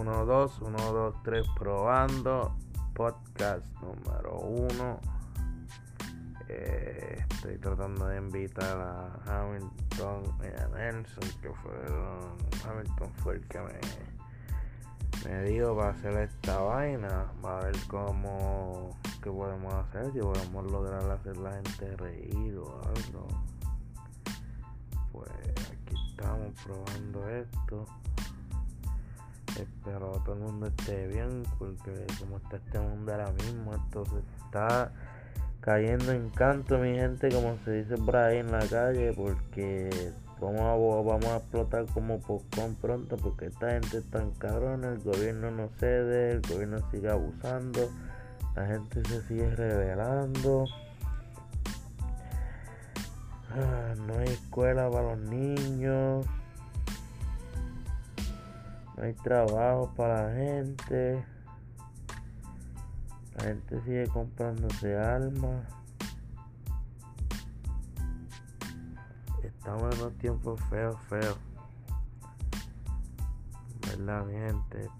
1, 2, 1, 2, 3, probando. Podcast número 1. Eh, estoy tratando de invitar a Hamilton y a Nelson, que fueron. Hamilton fue el que me, me para hacer esta vaina. Va a ver cómo. qué podemos hacer, si podemos lograr hacer la gente reír o algo. Pues aquí estamos probando esto. Espero todo el mundo esté bien, porque como está este mundo ahora mismo, entonces está cayendo en canto, mi gente, como se dice por ahí en la calle, porque vamos a, vamos a explotar como popcorn pronto, porque esta gente es tan cabrona, el gobierno no cede, el gobierno sigue abusando, la gente se sigue revelando. Ah, no hay escuela para los niños. Hay trabajo para la gente. La gente sigue comprándose alma. Estamos en unos tiempos feos, feos. ¿Verdad, mi gente?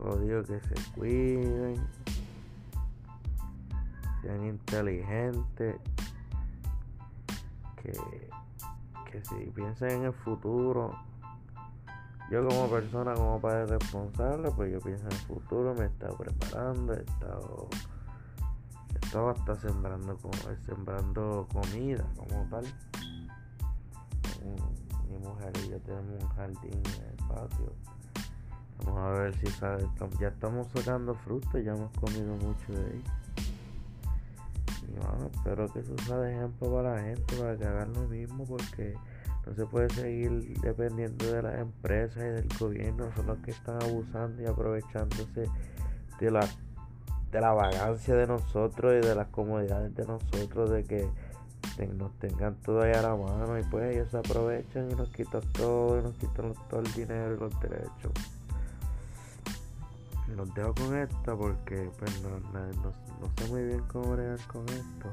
Os digo que se cuiden. Sean inteligentes. Que, que si piensen en el futuro yo como persona, como padre responsable, pues yo pienso en el futuro, me he estado preparando, he estado, he estado hasta sembrando, sembrando comida como tal. Mi mujer y yo tenemos un jardín en el patio. Vamos a ver si sale, ya estamos sacando frutos, ya hemos comido mucho de ahí. Y bueno, espero que eso sea de ejemplo para la gente, para que hagan lo mismo, porque no se puede seguir dependiendo de las empresas y del gobierno, son los que están abusando y aprovechándose de la, de la vagancia de nosotros y de las comodidades de nosotros, de que nos tengan todo ahí a la mano y pues ellos se aprovechan y nos quitan todo y nos quitan todo el dinero y los derechos. Los dejo con esta porque pues no, no sé muy bien cómo bregar con esto.